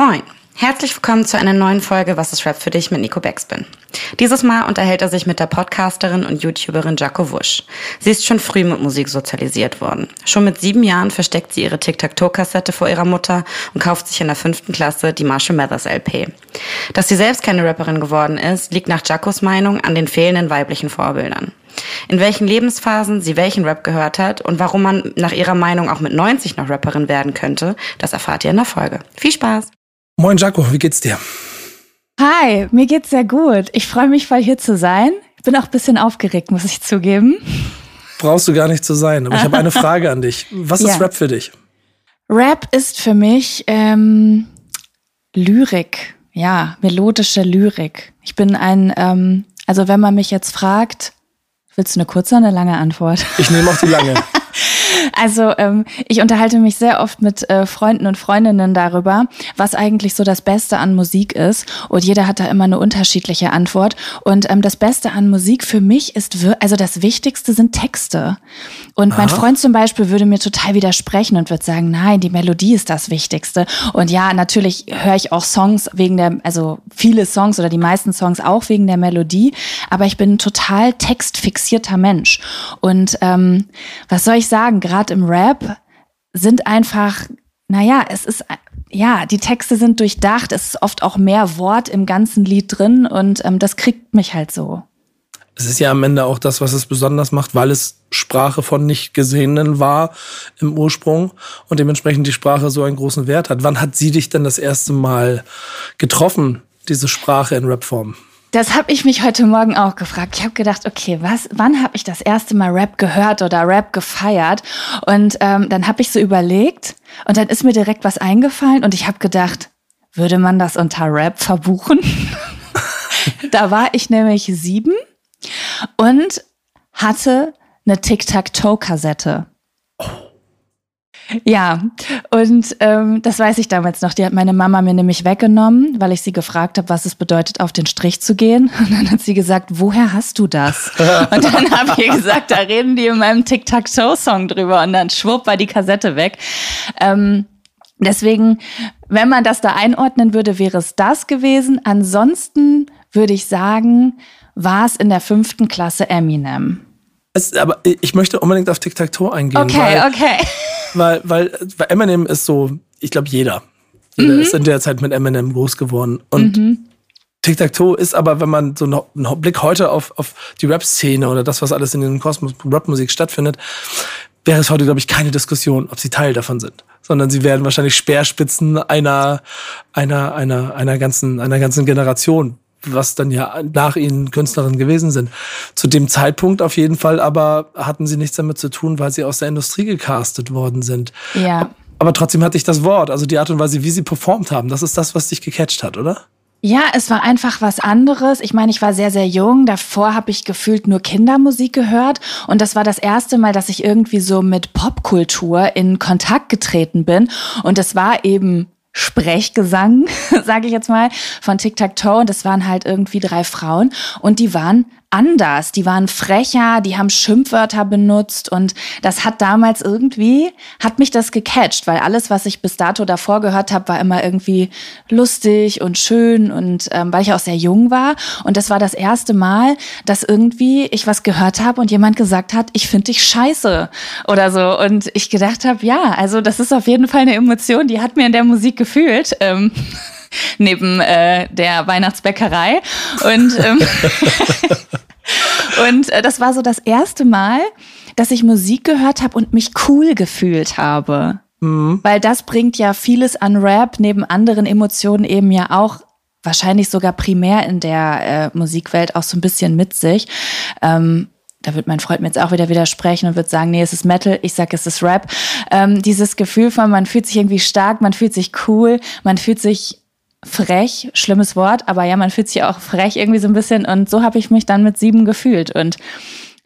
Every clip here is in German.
Moin. Herzlich willkommen zu einer neuen Folge Was ist Rap für dich mit Nico Beckspin. Dieses Mal unterhält er sich mit der Podcasterin und YouTuberin Jaco Wusch. Sie ist schon früh mit Musik sozialisiert worden. Schon mit sieben Jahren versteckt sie ihre Tic-Tac-Toe-Kassette vor ihrer Mutter und kauft sich in der fünften Klasse die Marshall Mathers LP. Dass sie selbst keine Rapperin geworden ist, liegt nach Jacos Meinung an den fehlenden weiblichen Vorbildern. In welchen Lebensphasen sie welchen Rap gehört hat und warum man nach ihrer Meinung auch mit 90 noch Rapperin werden könnte, das erfahrt ihr in der Folge. Viel Spaß! Moin Jaco, wie geht's dir? Hi, mir geht's sehr gut. Ich freue mich voll hier zu sein. Ich bin auch ein bisschen aufgeregt, muss ich zugeben. Brauchst du gar nicht zu sein, aber ich habe eine Frage an dich. Was ist ja. Rap für dich? Rap ist für mich ähm, Lyrik, ja, melodische Lyrik. Ich bin ein, ähm, also wenn man mich jetzt fragt, willst du eine kurze oder eine lange Antwort? Ich nehme auch die lange. Also ähm, ich unterhalte mich sehr oft mit äh, Freunden und Freundinnen darüber, was eigentlich so das Beste an Musik ist. Und jeder hat da immer eine unterschiedliche Antwort. Und ähm, das Beste an Musik für mich ist, also das Wichtigste sind Texte. Und Aha. mein Freund zum Beispiel würde mir total widersprechen und würde sagen, nein, die Melodie ist das Wichtigste. Und ja, natürlich höre ich auch Songs wegen der, also viele Songs oder die meisten Songs auch wegen der Melodie. Aber ich bin ein total textfixierter Mensch. Und ähm, was soll ich sagen? gerade im Rap sind einfach, naja, es ist, ja, die Texte sind durchdacht, es ist oft auch mehr Wort im ganzen Lied drin und ähm, das kriegt mich halt so. Es ist ja am Ende auch das, was es besonders macht, weil es Sprache von Nicht-Gesehenen war im Ursprung und dementsprechend die Sprache so einen großen Wert hat. Wann hat sie dich denn das erste Mal getroffen, diese Sprache in Rapform? Das habe ich mich heute Morgen auch gefragt. Ich habe gedacht, okay, was, wann habe ich das erste Mal Rap gehört oder Rap gefeiert? Und ähm, dann habe ich so überlegt und dann ist mir direkt was eingefallen und ich habe gedacht, würde man das unter Rap verbuchen? da war ich nämlich sieben und hatte eine Tic-Tac-Toe-Kassette. Oh. Ja, und ähm, das weiß ich damals noch. Die hat meine Mama mir nämlich weggenommen, weil ich sie gefragt habe, was es bedeutet, auf den Strich zu gehen. Und dann hat sie gesagt, woher hast du das? Und dann habe ich gesagt, da reden die in meinem Tic-Tac-Toe-Song drüber. Und dann schwupp war die Kassette weg. Ähm, deswegen, wenn man das da einordnen würde, wäre es das gewesen. Ansonsten würde ich sagen, war es in der fünften Klasse Eminem. Es, aber ich möchte unbedingt auf Tic-Tac-Toe eingehen. Okay, weil, okay. Weil, weil, weil Eminem ist so, ich glaube, jeder. Jeder mhm. ist in der Zeit mit Eminem groß geworden. Und mhm. Tic-Tac-Toe ist aber, wenn man so einen Blick heute auf, auf die Rap-Szene oder das, was alles in den Kosmos Rap-Musik stattfindet, wäre es heute, glaube ich, keine Diskussion, ob sie Teil davon sind. Sondern sie werden wahrscheinlich Speerspitzen einer, einer, einer, einer ganzen, einer ganzen Generation was dann ja nach ihnen Künstlerinnen gewesen sind. Zu dem Zeitpunkt auf jeden Fall aber hatten sie nichts damit zu tun, weil sie aus der Industrie gecastet worden sind. Ja. Aber trotzdem hatte ich das Wort, also die Art und Weise, wie sie performt haben, das ist das, was dich gecatcht hat, oder? Ja, es war einfach was anderes. Ich meine, ich war sehr, sehr jung. Davor habe ich gefühlt nur Kindermusik gehört. Und das war das erste Mal, dass ich irgendwie so mit Popkultur in Kontakt getreten bin. Und es war eben Sprechgesang, sage ich jetzt mal, von Tic Tac Toe. Und das waren halt irgendwie drei Frauen und die waren anders. Die waren frecher, die haben Schimpfwörter benutzt und das hat damals irgendwie, hat mich das gecatcht, weil alles, was ich bis dato davor gehört habe, war immer irgendwie lustig und schön und ähm, weil ich auch sehr jung war. Und das war das erste Mal, dass irgendwie ich was gehört habe und jemand gesagt hat, ich finde dich scheiße oder so. Und ich gedacht habe, ja, also das ist auf jeden Fall eine Emotion, die hat mir in der Musik gefühlt. Ähm, neben äh, der Weihnachtsbäckerei. Und, ähm, und äh, das war so das erste Mal, dass ich Musik gehört habe und mich cool gefühlt habe. Mhm. Weil das bringt ja vieles an Rap neben anderen Emotionen eben ja auch wahrscheinlich sogar primär in der äh, Musikwelt auch so ein bisschen mit sich. Ähm, da wird mein Freund mir jetzt auch wieder widersprechen und wird sagen, nee, es ist Metal, ich sag, es ist Rap. Ähm, dieses Gefühl von, man fühlt sich irgendwie stark, man fühlt sich cool, man fühlt sich frech, schlimmes Wort, aber ja, man fühlt sich auch frech irgendwie so ein bisschen und so habe ich mich dann mit sieben gefühlt und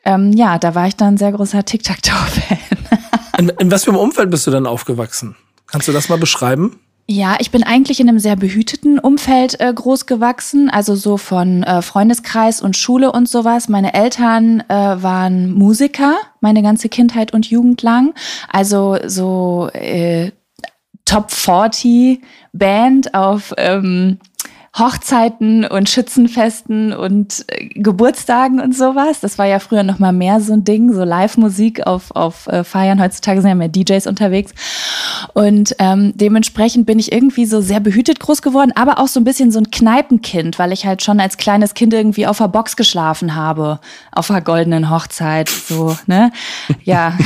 ähm, ja, da war ich dann ein sehr großer Tic-Tac-Toe-Fan. in, in was für einem Umfeld bist du dann aufgewachsen? Kannst du das mal beschreiben? Ja, ich bin eigentlich in einem sehr behüteten Umfeld äh, groß gewachsen, also so von äh, Freundeskreis und Schule und sowas. Meine Eltern äh, waren Musiker, meine ganze Kindheit und Jugend lang. Also so äh, Top 40 Band auf ähm, Hochzeiten und Schützenfesten und äh, Geburtstagen und sowas. Das war ja früher noch mal mehr so ein Ding, so Live-Musik auf, auf äh, Feiern. Heutzutage sind ja mehr DJs unterwegs. Und ähm, dementsprechend bin ich irgendwie so sehr behütet groß geworden, aber auch so ein bisschen so ein Kneipenkind, weil ich halt schon als kleines Kind irgendwie auf der Box geschlafen habe, auf der goldenen Hochzeit, so, ne? Ja.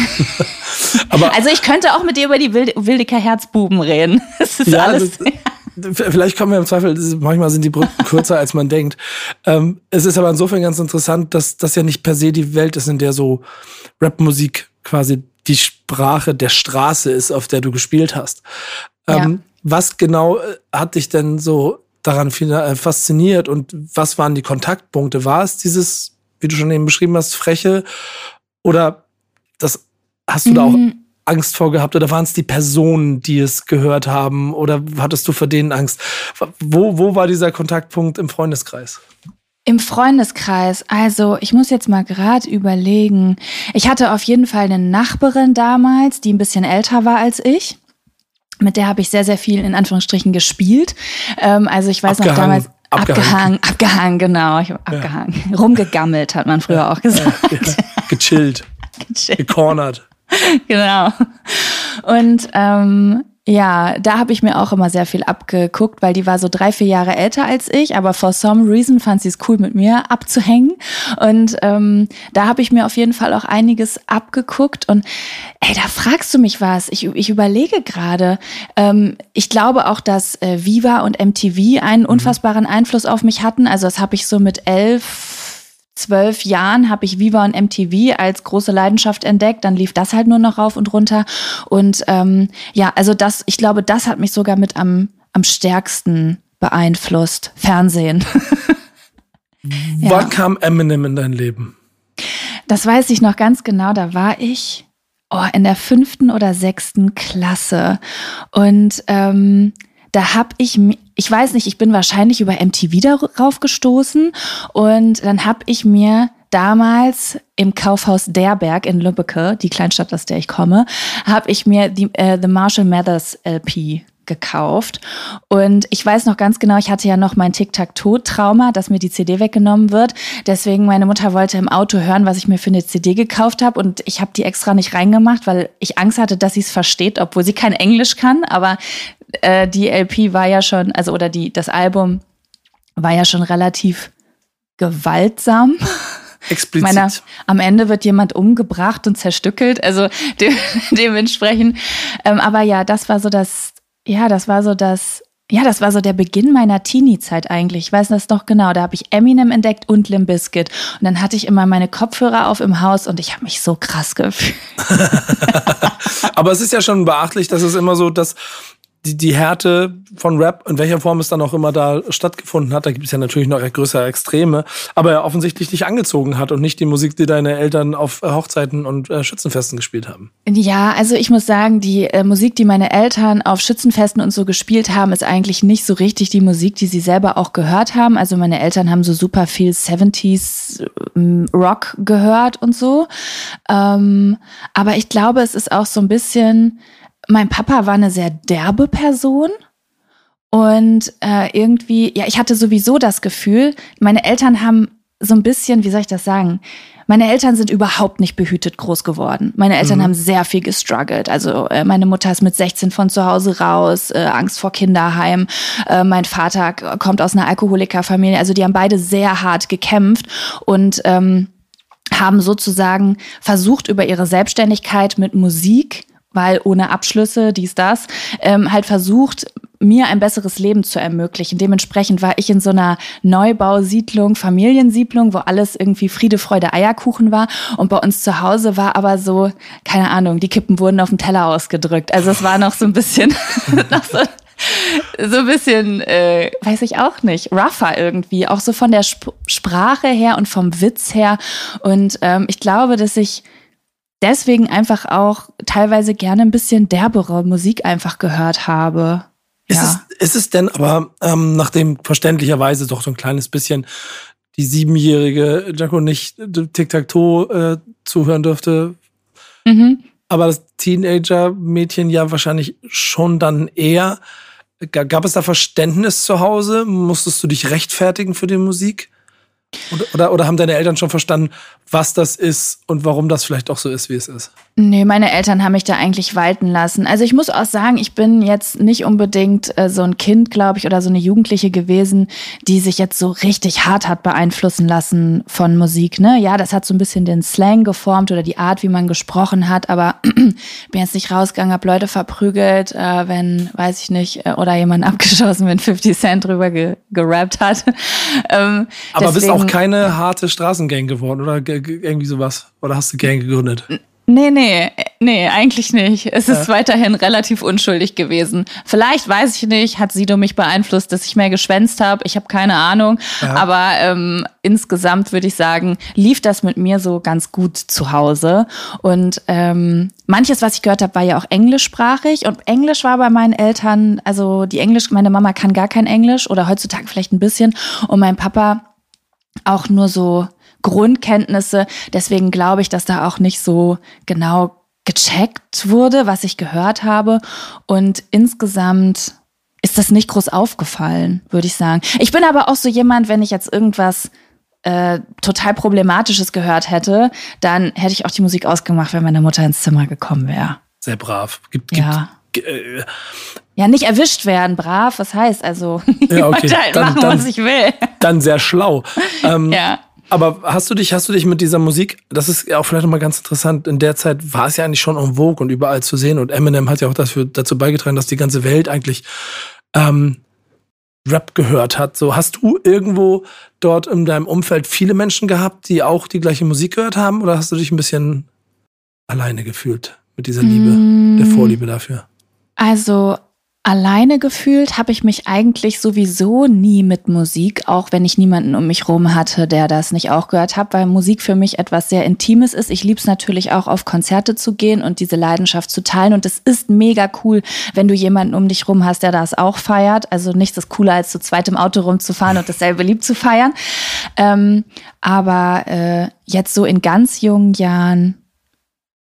aber also ich könnte auch mit dir über die Wildecker Herzbuben reden. Das ist ja, alles. Das, Vielleicht kommen wir im Zweifel, manchmal sind die Brücken kürzer, als man denkt. Ähm, es ist aber insofern ganz interessant, dass das ja nicht per se die Welt ist, in der so Rapmusik quasi die Sprache der Straße ist, auf der du gespielt hast. Ähm, ja. Was genau äh, hat dich denn so daran äh, fasziniert und was waren die Kontaktpunkte? War es dieses, wie du schon eben beschrieben hast, freche oder das hast du mhm. da auch mhm. Angst vor gehabt oder waren es die Personen, die es gehört haben oder hattest du vor denen Angst? Wo, wo war dieser Kontaktpunkt im Freundeskreis? Im Freundeskreis, also ich muss jetzt mal gerade überlegen. Ich hatte auf jeden Fall eine Nachbarin damals, die ein bisschen älter war als ich. Mit der habe ich sehr, sehr viel in Anführungsstrichen gespielt. Ähm, also ich weiß abgehangen, noch damals. Abgehangen, abgehangen, abgehangen genau. Ich habe ja. abgehangen. Rumgegammelt, hat man früher ja, auch gesagt. Ja, Gechillt. Gechillt. Gecornert. genau. Und ähm, ja, da habe ich mir auch immer sehr viel abgeguckt, weil die war so drei, vier Jahre älter als ich, aber for some reason fand sie es cool, mit mir abzuhängen. Und ähm, da habe ich mir auf jeden Fall auch einiges abgeguckt. Und ey, da fragst du mich was. Ich, ich überlege gerade. Ähm, ich glaube auch, dass äh, Viva und MTV einen mhm. unfassbaren Einfluss auf mich hatten. Also das habe ich so mit elf zwölf Jahren habe ich Viva und MTV als große Leidenschaft entdeckt. Dann lief das halt nur noch rauf und runter. Und ähm, ja, also das, ich glaube, das hat mich sogar mit am, am stärksten beeinflusst. Fernsehen. ja. Wann kam Eminem in dein Leben? Das weiß ich noch ganz genau. Da war ich oh, in der fünften oder sechsten Klasse. Und ähm, da habe ich, ich weiß nicht, ich bin wahrscheinlich über MTV darauf gestoßen und dann habe ich mir damals im Kaufhaus Derberg in Lübbecke, die Kleinstadt, aus der ich komme, habe ich mir die äh, The Marshall Mathers LP gekauft. Und ich weiß noch ganz genau, ich hatte ja noch mein Tic-Tac-Toe-Trauma, dass mir die CD weggenommen wird. Deswegen, meine Mutter wollte im Auto hören, was ich mir für eine CD gekauft habe. Und ich habe die extra nicht reingemacht, weil ich Angst hatte, dass sie es versteht, obwohl sie kein Englisch kann. Aber äh, die LP war ja schon, also oder die, das Album war ja schon relativ gewaltsam. Explizit. Meine, am Ende wird jemand umgebracht und zerstückelt, also de dementsprechend. Ähm, aber ja, das war so das, ja, das war so das, ja, das war so der Beginn meiner Teenie-Zeit eigentlich. Ich weiß das doch genau. Da habe ich Eminem entdeckt und Limp Bizkit. Und dann hatte ich immer meine Kopfhörer auf im Haus und ich habe mich so krass gefühlt. Aber es ist ja schon beachtlich, dass es immer so, dass die, die Härte von Rap, in welcher Form es dann auch immer da stattgefunden hat, da gibt es ja natürlich noch größere Extreme, aber er offensichtlich dich angezogen hat und nicht die Musik, die deine Eltern auf äh, Hochzeiten und äh, Schützenfesten gespielt haben. Ja, also ich muss sagen, die äh, Musik, die meine Eltern auf Schützenfesten und so gespielt haben, ist eigentlich nicht so richtig die Musik, die sie selber auch gehört haben. Also meine Eltern haben so super viel 70s ähm, Rock gehört und so. Ähm, aber ich glaube, es ist auch so ein bisschen mein Papa war eine sehr derbe Person. Und äh, irgendwie, ja, ich hatte sowieso das Gefühl, meine Eltern haben so ein bisschen, wie soll ich das sagen? Meine Eltern sind überhaupt nicht behütet groß geworden. Meine Eltern mhm. haben sehr viel gestruggelt. Also äh, meine Mutter ist mit 16 von zu Hause raus, äh, Angst vor Kinderheim. Äh, mein Vater kommt aus einer Alkoholikerfamilie. Also die haben beide sehr hart gekämpft und ähm, haben sozusagen versucht, über ihre Selbstständigkeit mit Musik weil ohne Abschlüsse, dies, das, ähm, halt versucht, mir ein besseres Leben zu ermöglichen. Dementsprechend war ich in so einer Neubausiedlung, Familiensiedlung, wo alles irgendwie Friede, Freude, Eierkuchen war. Und bei uns zu Hause war aber so, keine Ahnung, die Kippen wurden auf dem Teller ausgedrückt. Also es war noch so ein bisschen, noch so, so ein bisschen, äh, weiß ich auch nicht, rougher irgendwie, auch so von der Sp Sprache her und vom Witz her. Und ähm, ich glaube, dass ich deswegen einfach auch teilweise gerne ein bisschen derbere Musik einfach gehört habe. Ist, ja. es, ist es denn aber, ähm, nachdem verständlicherweise doch so ein kleines bisschen die siebenjährige Jaco nicht Tic-Tac-Toe äh, zuhören dürfte, mhm. aber das Teenager-Mädchen ja wahrscheinlich schon dann eher. Gab es da Verständnis zu Hause? Musstest du dich rechtfertigen für die Musik? Oder, oder, haben deine Eltern schon verstanden, was das ist und warum das vielleicht auch so ist, wie es ist? Nee, meine Eltern haben mich da eigentlich walten lassen. Also ich muss auch sagen, ich bin jetzt nicht unbedingt äh, so ein Kind, glaube ich, oder so eine Jugendliche gewesen, die sich jetzt so richtig hart hat beeinflussen lassen von Musik. Ne? Ja, das hat so ein bisschen den Slang geformt oder die Art, wie man gesprochen hat, aber bin jetzt nicht rausgegangen, hab Leute verprügelt, äh, wenn, weiß ich nicht, äh, oder jemand abgeschossen, wenn 50 Cent drüber ge gerappt hat. ähm, aber deswegen, bist auch keine harte Straßengang geworden oder irgendwie sowas? Oder hast du Gang gegründet? Nee, nee, nee, eigentlich nicht. Es ist ja. weiterhin relativ unschuldig gewesen. Vielleicht, weiß ich nicht, hat Sido mich beeinflusst, dass ich mehr geschwänzt habe. Ich habe keine Ahnung. Ja. Aber ähm, insgesamt würde ich sagen, lief das mit mir so ganz gut zu Hause. Und ähm, manches, was ich gehört habe, war ja auch englischsprachig. Und Englisch war bei meinen Eltern, also die Englisch, meine Mama kann gar kein Englisch oder heutzutage vielleicht ein bisschen. Und mein Papa auch nur so Grundkenntnisse. Deswegen glaube ich, dass da auch nicht so genau gecheckt wurde, was ich gehört habe. Und insgesamt ist das nicht groß aufgefallen, würde ich sagen. Ich bin aber auch so jemand, wenn ich jetzt irgendwas äh, total Problematisches gehört hätte, dann hätte ich auch die Musik ausgemacht, wenn meine Mutter ins Zimmer gekommen wäre. Sehr brav. Gibt, gibt, ja. Äh, ja, nicht erwischt werden, brav, was heißt also? Ja, okay. halt dann, machen, dann, was ich will. Dann sehr schlau. Ähm, ja. Aber hast du dich, hast du dich mit dieser Musik, das ist ja auch vielleicht nochmal ganz interessant, in der Zeit war es ja eigentlich schon en vogue und überall zu sehen und Eminem hat ja auch dafür, dazu beigetragen, dass die ganze Welt eigentlich ähm, Rap gehört hat. So, hast du irgendwo dort in deinem Umfeld viele Menschen gehabt, die auch die gleiche Musik gehört haben oder hast du dich ein bisschen alleine gefühlt mit dieser Liebe, mm. der Vorliebe dafür? Also Alleine gefühlt habe ich mich eigentlich sowieso nie mit Musik, auch wenn ich niemanden um mich rum hatte, der das nicht auch gehört hat, weil Musik für mich etwas sehr Intimes ist. Ich liebe es natürlich auch, auf Konzerte zu gehen und diese Leidenschaft zu teilen. Und es ist mega cool, wenn du jemanden um dich rum hast, der das auch feiert. Also nichts ist cooler, als zu zweit im Auto rumzufahren und dasselbe lieb zu feiern. Ähm, aber äh, jetzt so in ganz jungen Jahren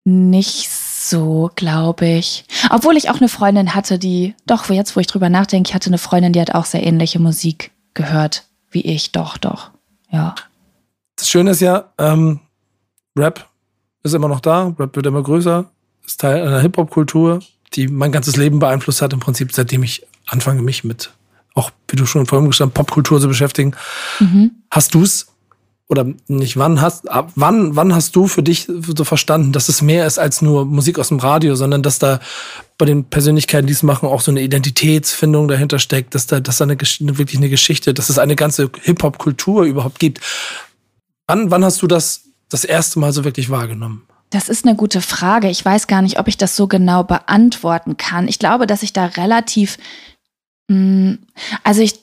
nicht so, glaube ich. Obwohl ich auch eine Freundin hatte, die, doch, jetzt wo ich drüber nachdenke, ich hatte eine Freundin, die hat auch sehr ähnliche Musik gehört wie ich. Doch, doch. Ja. Das Schöne ist ja, ähm, Rap ist immer noch da, Rap wird immer größer, ist Teil einer Hip-Hop-Kultur, die mein ganzes Leben beeinflusst hat, im Prinzip, seitdem ich anfange, mich mit, auch wie du schon vorhin gesagt hast, Popkultur zu beschäftigen. Mhm. Hast du es oder nicht wann hast, ab wann, wann hast du für dich so verstanden, dass es mehr ist als nur Musik aus dem Radio, sondern dass da bei den Persönlichkeiten, die es machen, auch so eine Identitätsfindung dahinter steckt, dass da, dass da eine, wirklich eine Geschichte, dass es eine ganze Hip-Hop-Kultur überhaupt gibt. Wann, wann hast du das das erste Mal so wirklich wahrgenommen? Das ist eine gute Frage. Ich weiß gar nicht, ob ich das so genau beantworten kann. Ich glaube, dass ich da relativ, mh, hm, also ich,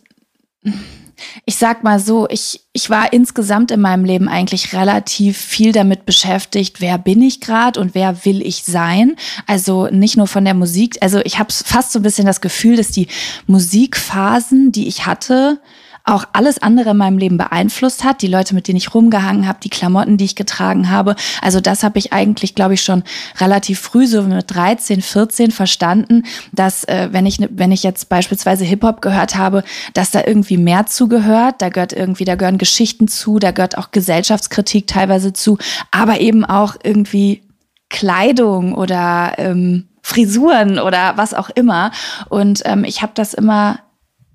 ich sag mal so, ich, ich war insgesamt in meinem Leben eigentlich relativ viel damit beschäftigt, wer bin ich gerade und wer will ich sein. Also nicht nur von der Musik. Also ich habe fast so ein bisschen das Gefühl, dass die Musikphasen, die ich hatte, auch alles andere in meinem Leben beeinflusst hat. Die Leute, mit denen ich rumgehangen habe, die Klamotten, die ich getragen habe. Also das habe ich eigentlich, glaube ich, schon relativ früh, so mit 13, 14 verstanden, dass äh, wenn ich wenn ich jetzt beispielsweise Hip-Hop gehört habe, dass da irgendwie mehr zugehört. Da gehört irgendwie, da gehören Geschichten zu, da gehört auch Gesellschaftskritik teilweise zu, aber eben auch irgendwie Kleidung oder ähm, Frisuren oder was auch immer. Und ähm, ich habe das immer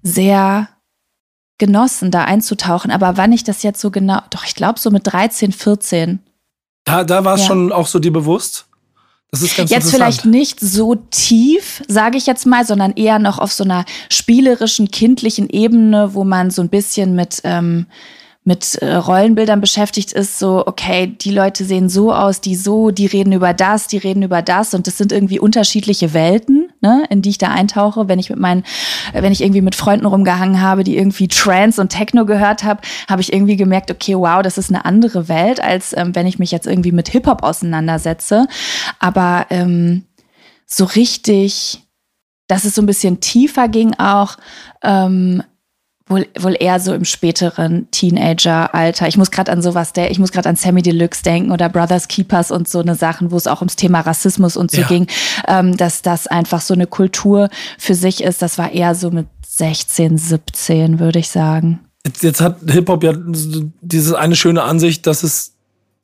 sehr genossen, da einzutauchen. Aber wann ich das jetzt so genau, doch, ich glaube so mit 13, 14. Da, da war es ja. schon auch so dir bewusst? Das ist ganz Jetzt vielleicht nicht so tief, sage ich jetzt mal, sondern eher noch auf so einer spielerischen, kindlichen Ebene, wo man so ein bisschen mit ähm, mit äh, Rollenbildern beschäftigt ist, so, okay, die Leute sehen so aus, die so, die reden über das, die reden über das und das sind irgendwie unterschiedliche Welten, ne, in die ich da eintauche. Wenn ich mit meinen, äh, wenn ich irgendwie mit Freunden rumgehangen habe, die irgendwie Trance und Techno gehört habe, habe ich irgendwie gemerkt, okay, wow, das ist eine andere Welt, als ähm, wenn ich mich jetzt irgendwie mit Hip-Hop auseinandersetze. Aber ähm, so richtig, dass es so ein bisschen tiefer ging auch, ähm, wohl, wohl eher so im späteren Teenager-Alter. Ich muss gerade an sowas, der, ich muss gerade an Sammy Deluxe denken oder Brothers Keepers und so eine Sachen, wo es auch ums Thema Rassismus und so ja. ging, ähm, dass das einfach so eine Kultur für sich ist. Das war eher so mit 16, 17, würde ich sagen. Jetzt, jetzt hat Hip-Hop ja diese eine schöne Ansicht, dass es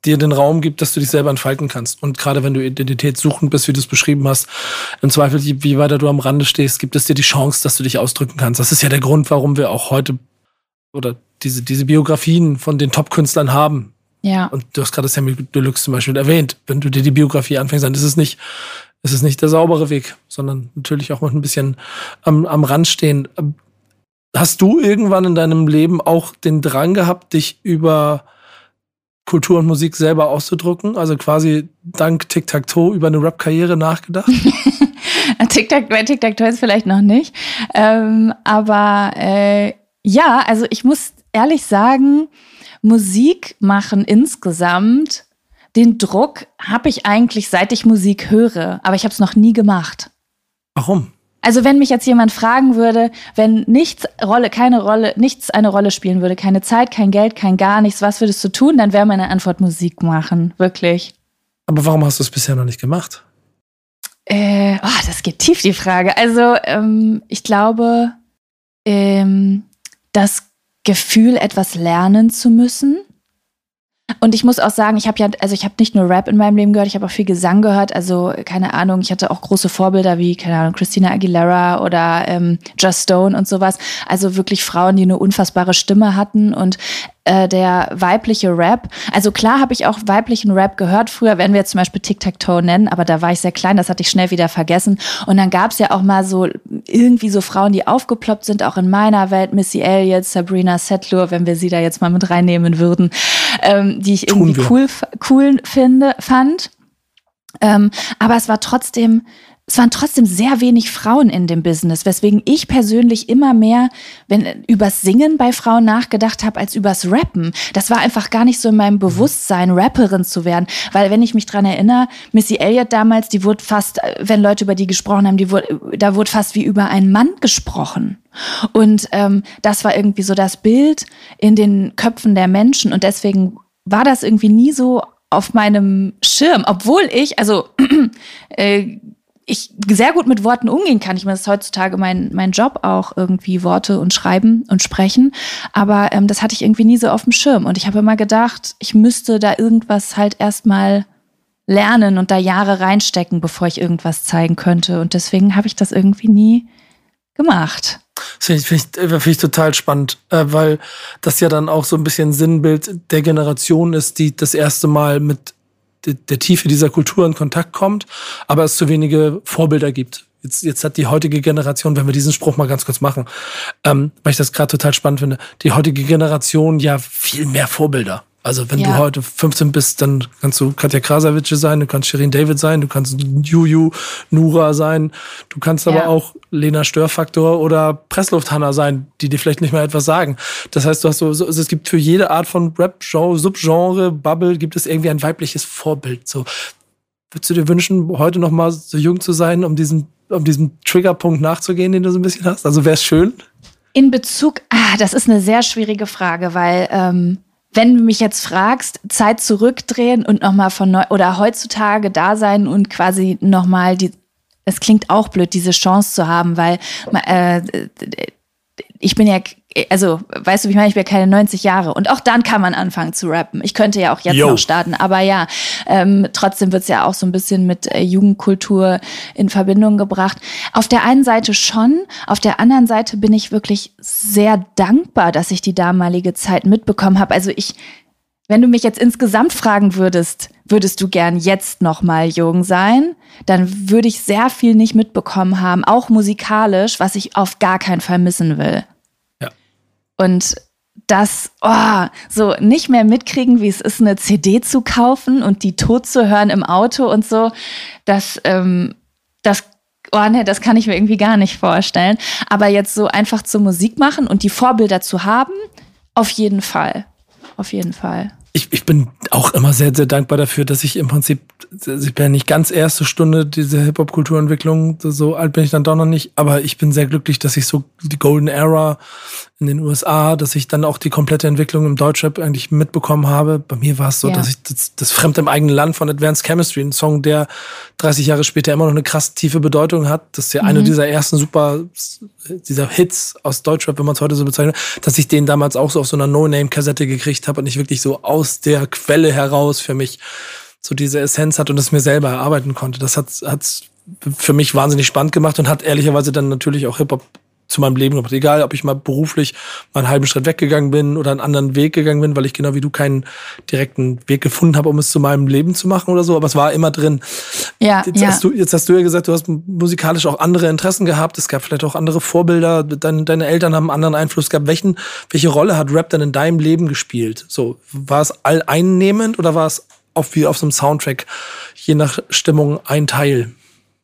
dir den Raum gibt, dass du dich selber entfalten kannst. Und gerade wenn du identitätssuchend bist, wie du es beschrieben hast, im Zweifel, wie weiter du am Rande stehst, gibt es dir die Chance, dass du dich ausdrücken kannst. Das ist ja der Grund, warum wir auch heute oder diese, diese Biografien von den Top-Künstlern haben. Ja. Und du hast gerade Sammy Deluxe zum Beispiel erwähnt. Wenn du dir die Biografie anfängst, dann ist es nicht, ist es nicht der saubere Weg, sondern natürlich auch mit ein bisschen am, am Rand stehen. Hast du irgendwann in deinem Leben auch den Drang gehabt, dich über Kultur und Musik selber auszudrücken? Also quasi dank Tic-Tac-Toe über eine Rap-Karriere nachgedacht? Tic-Tac, bei Tic-Tac-Toe ist vielleicht noch nicht. Ähm, aber äh, ja, also ich muss ehrlich sagen, Musik machen insgesamt, den Druck habe ich eigentlich seit ich Musik höre, aber ich habe es noch nie gemacht. Warum? Also wenn mich jetzt jemand fragen würde, wenn nichts Rolle, keine Rolle, nichts eine Rolle spielen würde, keine Zeit, kein Geld, kein gar nichts, was würdest du tun? Dann wäre meine Antwort Musik machen, wirklich. Aber warum hast du es bisher noch nicht gemacht? Äh, oh, das geht tief die Frage. Also ähm, ich glaube, ähm, das Gefühl, etwas lernen zu müssen, und ich muss auch sagen, ich habe ja, also ich habe nicht nur Rap in meinem Leben gehört, ich habe auch viel Gesang gehört. Also keine Ahnung, ich hatte auch große Vorbilder wie keine Ahnung Christina Aguilera oder ähm, Just Stone und sowas. Also wirklich Frauen, die eine unfassbare Stimme hatten und äh, der weibliche Rap. Also klar habe ich auch weiblichen Rap gehört. Früher werden wir jetzt zum Beispiel Tic-Tac-Toe nennen, aber da war ich sehr klein, das hatte ich schnell wieder vergessen. Und dann gab es ja auch mal so irgendwie so Frauen, die aufgeploppt sind, auch in meiner Welt. Missy Elliott, Sabrina Settler, wenn wir sie da jetzt mal mit reinnehmen würden, ähm, die ich irgendwie cool, cool finde, fand. Ähm, aber es war trotzdem es waren trotzdem sehr wenig Frauen in dem Business, weswegen ich persönlich immer mehr wenn, übers Singen bei Frauen nachgedacht habe als übers Rappen. Das war einfach gar nicht so in meinem Bewusstsein, Rapperin zu werden. Weil wenn ich mich dran erinnere, Missy Elliott damals, die wurde fast, wenn Leute über die gesprochen haben, die wurde, da wurde fast wie über einen Mann gesprochen. Und ähm, das war irgendwie so das Bild in den Köpfen der Menschen. Und deswegen war das irgendwie nie so auf meinem Schirm, obwohl ich, also äh, ich sehr gut mit Worten umgehen kann. Ich meine, das ist heutzutage mein, mein Job auch irgendwie Worte und Schreiben und Sprechen. Aber ähm, das hatte ich irgendwie nie so auf dem Schirm. Und ich habe immer gedacht, ich müsste da irgendwas halt erstmal lernen und da Jahre reinstecken, bevor ich irgendwas zeigen könnte. Und deswegen habe ich das irgendwie nie gemacht. Das finde ich, find ich, find ich total spannend, äh, weil das ja dann auch so ein bisschen Sinnbild der Generation ist, die das erste Mal mit der Tiefe dieser Kultur in Kontakt kommt, aber es zu wenige Vorbilder gibt. Jetzt, jetzt hat die heutige Generation, wenn wir diesen Spruch mal ganz kurz machen, ähm, weil ich das gerade total spannend finde, die heutige Generation ja viel mehr Vorbilder. Also wenn ja. du heute 15 bist, dann kannst du Katja Krasavice sein, du kannst Shirin David sein, du kannst Juju Nura sein, du kannst aber auch Lena Störfaktor oder Presslufthanna sein, die dir vielleicht nicht mal etwas sagen. Das heißt, du hast so, so es gibt für jede Art von Rap, Genre, Subgenre, Bubble, gibt es irgendwie ein weibliches Vorbild. So, würdest du dir wünschen, heute noch mal so jung zu sein, um diesen, um diesem Triggerpunkt nachzugehen, den du so ein bisschen hast? Also wäre es schön? In Bezug, ah, das ist eine sehr schwierige Frage, weil ähm wenn du mich jetzt fragst, Zeit zurückdrehen und nochmal von neu oder heutzutage da sein und quasi nochmal die, es klingt auch blöd, diese Chance zu haben, weil äh, ich bin ja also, weißt du, ich meine, ich bin keine 90 Jahre. Und auch dann kann man anfangen zu rappen. Ich könnte ja auch jetzt Yo. noch starten. Aber ja, ähm, trotzdem wird's ja auch so ein bisschen mit äh, Jugendkultur in Verbindung gebracht. Auf der einen Seite schon. Auf der anderen Seite bin ich wirklich sehr dankbar, dass ich die damalige Zeit mitbekommen habe. Also ich, wenn du mich jetzt insgesamt fragen würdest, würdest du gern jetzt noch mal jung sein, dann würde ich sehr viel nicht mitbekommen haben, auch musikalisch, was ich auf gar keinen Fall missen will. Und das, oh, so nicht mehr mitkriegen, wie es ist, eine CD zu kaufen und die tot zu hören im Auto und so, das, ähm, das, oh ne, das kann ich mir irgendwie gar nicht vorstellen. Aber jetzt so einfach zur Musik machen und die Vorbilder zu haben, auf jeden Fall. Auf jeden Fall ich, ich bin auch immer sehr, sehr dankbar dafür, dass ich im Prinzip, ich bin ja nicht ganz erste Stunde diese Hip-Hop-Kulturentwicklung, so alt bin ich dann doch noch nicht, aber ich bin sehr glücklich, dass ich so die Golden Era in den USA, dass ich dann auch die komplette Entwicklung im Deutschrap eigentlich mitbekommen habe. Bei mir war es so, ja. dass ich das, das Fremd im eigenen Land von Advanced Chemistry, ein Song, der 30 Jahre später immer noch eine krass tiefe Bedeutung hat. Das ist ja mhm. eine dieser ersten super, dieser Hits aus Deutschrap, wenn man es heute so bezeichnet, dass ich den damals auch so auf so einer No-Name-Kassette gekriegt habe und ich wirklich so aus der Quelle heraus für mich so diese Essenz hat und es mir selber erarbeiten konnte. Das hat hat's für mich wahnsinnig spannend gemacht und hat ehrlicherweise dann natürlich auch Hip-Hop zu meinem Leben gemacht. Egal, ob ich mal beruflich mal einen halben Schritt weggegangen bin oder einen anderen Weg gegangen bin, weil ich genau wie du keinen direkten Weg gefunden habe, um es zu meinem Leben zu machen oder so, aber es war immer drin. Ja, jetzt, ja. Hast du, jetzt hast du ja gesagt, du hast musikalisch auch andere Interessen gehabt. Es gab vielleicht auch andere Vorbilder. Deine, deine Eltern haben einen anderen Einfluss gehabt. Welchen, welche Rolle hat Rap denn in deinem Leben gespielt? So, war es alleinnehmend oder war es auf, wie auf so einem Soundtrack, je nach Stimmung ein Teil?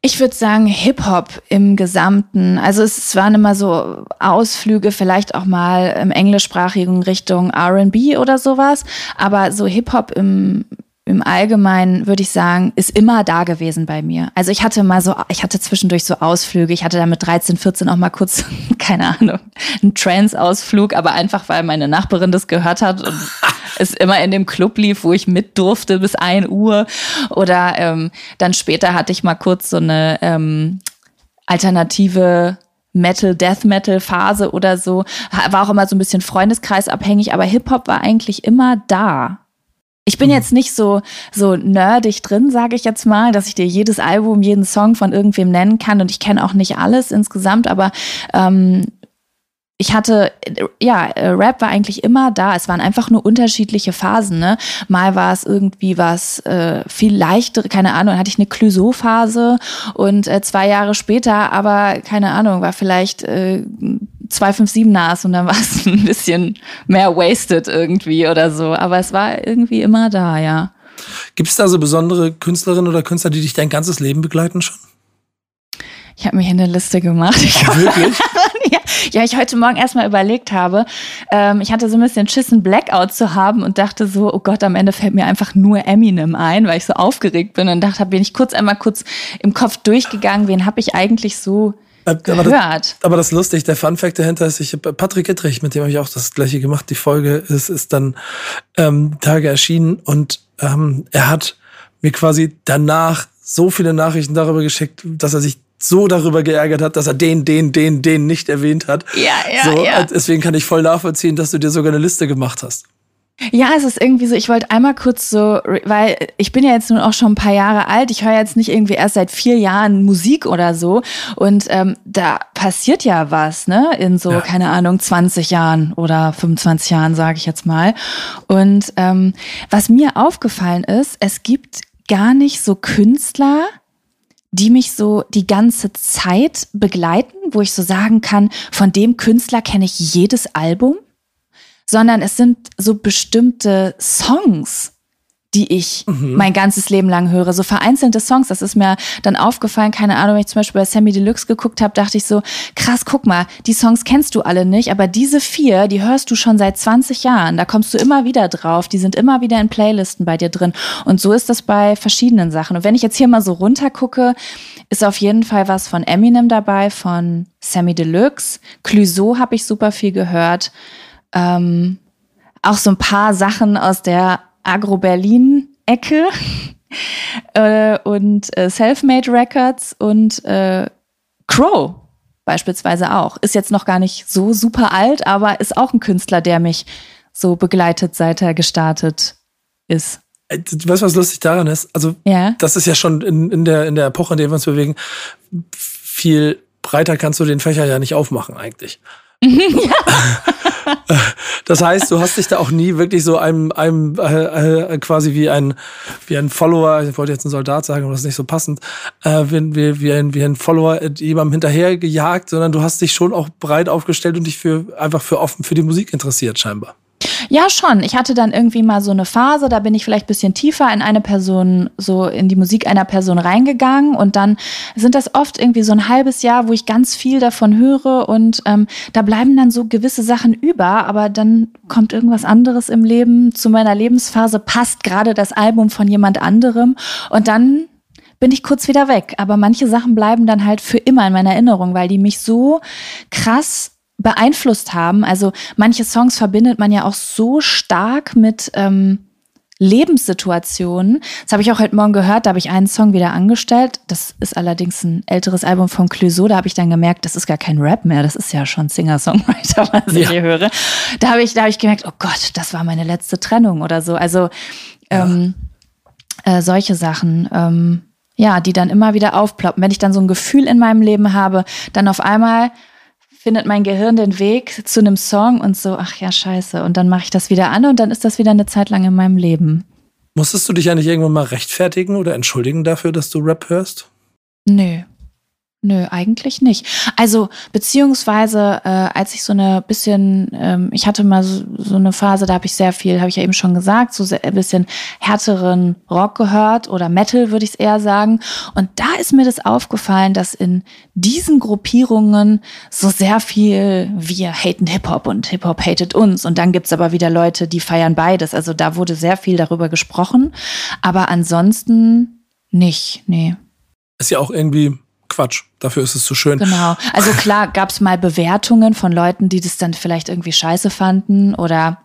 Ich würde sagen Hip-Hop im Gesamten. Also es waren immer so Ausflüge, vielleicht auch mal im englischsprachigen Richtung RB oder sowas. Aber so Hip-Hop im, im Allgemeinen würde ich sagen, ist immer da gewesen bei mir. Also ich hatte mal so, ich hatte zwischendurch so Ausflüge. Ich hatte da mit 13, 14 auch mal kurz, keine Ahnung, einen Trance-Ausflug, aber einfach, weil meine Nachbarin das gehört hat und es immer in dem Club lief, wo ich mit durfte bis ein Uhr. Oder ähm, dann später hatte ich mal kurz so eine ähm, alternative Metal, Death Metal Phase oder so. War auch immer so ein bisschen freundeskreisabhängig, aber Hip-Hop war eigentlich immer da. Ich bin mhm. jetzt nicht so, so nerdig drin, sage ich jetzt mal, dass ich dir jedes Album, jeden Song von irgendwem nennen kann und ich kenne auch nicht alles insgesamt, aber ähm, ich hatte, ja, Rap war eigentlich immer da. Es waren einfach nur unterschiedliche Phasen. Ne? Mal war es irgendwie was äh, viel leichter, keine Ahnung, hatte ich eine Clouseau-Phase und äh, zwei Jahre später, aber keine Ahnung, war vielleicht äh, 257 Nas und dann war es ein bisschen mehr wasted irgendwie oder so. Aber es war irgendwie immer da, ja. Gibt es da so besondere Künstlerinnen oder Künstler, die dich dein ganzes Leben begleiten schon? Ich habe mir hier eine Liste gemacht. Ich Wirklich? ja, ja, ich heute Morgen erstmal überlegt habe. Ähm, ich hatte so ein bisschen Schiss, einen Blackout zu haben und dachte so, oh Gott, am Ende fällt mir einfach nur Eminem ein, weil ich so aufgeregt bin und dachte, bin ich kurz einmal kurz im Kopf durchgegangen, wen habe ich eigentlich so gehört. Aber das, aber das ist lustig, der Fun Fact dahinter ist, ich Patrick Ittrich, mit dem habe ich auch das gleiche gemacht. Die Folge ist, ist dann ähm, Tage erschienen und ähm, er hat mir quasi danach so viele Nachrichten darüber geschickt, dass er sich so darüber geärgert hat, dass er den, den, den, den nicht erwähnt hat. Ja, ja, so, ja. Deswegen kann ich voll nachvollziehen, dass du dir sogar eine Liste gemacht hast. Ja, es ist irgendwie so, ich wollte einmal kurz so, weil ich bin ja jetzt nun auch schon ein paar Jahre alt, ich höre jetzt nicht irgendwie erst seit vier Jahren Musik oder so und ähm, da passiert ja was, ne, in so, ja. keine Ahnung, 20 Jahren oder 25 Jahren, sage ich jetzt mal. Und ähm, was mir aufgefallen ist, es gibt gar nicht so Künstler, die mich so die ganze Zeit begleiten, wo ich so sagen kann, von dem Künstler kenne ich jedes Album, sondern es sind so bestimmte Songs, die ich mhm. mein ganzes Leben lang höre. So vereinzelte Songs, das ist mir dann aufgefallen, keine Ahnung, wenn ich zum Beispiel bei Sammy Deluxe geguckt habe, dachte ich so, krass, guck mal, die Songs kennst du alle nicht, aber diese vier, die hörst du schon seit 20 Jahren. Da kommst du immer wieder drauf, die sind immer wieder in Playlisten bei dir drin. Und so ist das bei verschiedenen Sachen. Und wenn ich jetzt hier mal so runter gucke, ist auf jeden Fall was von Eminem dabei, von Sammy Deluxe. Clouseau habe ich super viel gehört. Ähm, auch so ein paar Sachen aus der Agro-Berlin-Ecke äh, und äh, Selfmade Records und äh, Crow beispielsweise auch. Ist jetzt noch gar nicht so super alt, aber ist auch ein Künstler, der mich so begleitet, seit er gestartet ist. Äh, weißt du, was lustig daran ist? Also, ja. das ist ja schon in, in, der, in der Epoche, in der wir uns bewegen, viel breiter kannst du den Fächer ja nicht aufmachen eigentlich. Das heißt, du hast dich da auch nie wirklich so einem, einem äh, äh, quasi wie ein, wie ein Follower, ich wollte jetzt ein Soldat sagen, aber das ist nicht so passend, äh, wie, wie, wie, ein, wie ein Follower jemandem hinterher gejagt, sondern du hast dich schon auch breit aufgestellt und dich für einfach für offen für die Musik interessiert, scheinbar. Ja, schon. Ich hatte dann irgendwie mal so eine Phase, da bin ich vielleicht bisschen tiefer in eine Person, so in die Musik einer Person reingegangen und dann sind das oft irgendwie so ein halbes Jahr, wo ich ganz viel davon höre und ähm, da bleiben dann so gewisse Sachen über, aber dann kommt irgendwas anderes im Leben zu meiner Lebensphase, passt gerade das Album von jemand anderem und dann bin ich kurz wieder weg. Aber manche Sachen bleiben dann halt für immer in meiner Erinnerung, weil die mich so krass beeinflusst haben. Also manche Songs verbindet man ja auch so stark mit ähm, Lebenssituationen. Das habe ich auch heute Morgen gehört, da habe ich einen Song wieder angestellt. Das ist allerdings ein älteres Album von Clouseau. Da habe ich dann gemerkt, das ist gar kein Rap mehr, das ist ja schon Singer-Songwriter, was ja. ich hier höre. Da habe ich, da habe ich gemerkt, oh Gott, das war meine letzte Trennung oder so. Also ähm, äh, solche Sachen. Ähm, ja, die dann immer wieder aufploppen. Wenn ich dann so ein Gefühl in meinem Leben habe, dann auf einmal findet mein Gehirn den Weg zu einem Song und so, ach ja, scheiße. Und dann mache ich das wieder an und dann ist das wieder eine Zeit lang in meinem Leben. Musstest du dich eigentlich irgendwann mal rechtfertigen oder entschuldigen dafür, dass du Rap hörst? Nö. Nö, eigentlich nicht. Also beziehungsweise äh, als ich so eine bisschen, ähm, ich hatte mal so, so eine Phase, da habe ich sehr viel, habe ich ja eben schon gesagt, so ein bisschen härteren Rock gehört oder Metal würde ich es eher sagen. Und da ist mir das aufgefallen, dass in diesen Gruppierungen so sehr viel wir haten Hip-Hop und Hip-Hop hatet uns. Und dann gibt's aber wieder Leute, die feiern beides. Also da wurde sehr viel darüber gesprochen. Aber ansonsten nicht, nee. Ist ja auch irgendwie Quatsch. Dafür ist es so schön. Genau. Also klar gab es mal Bewertungen von Leuten, die das dann vielleicht irgendwie scheiße fanden oder.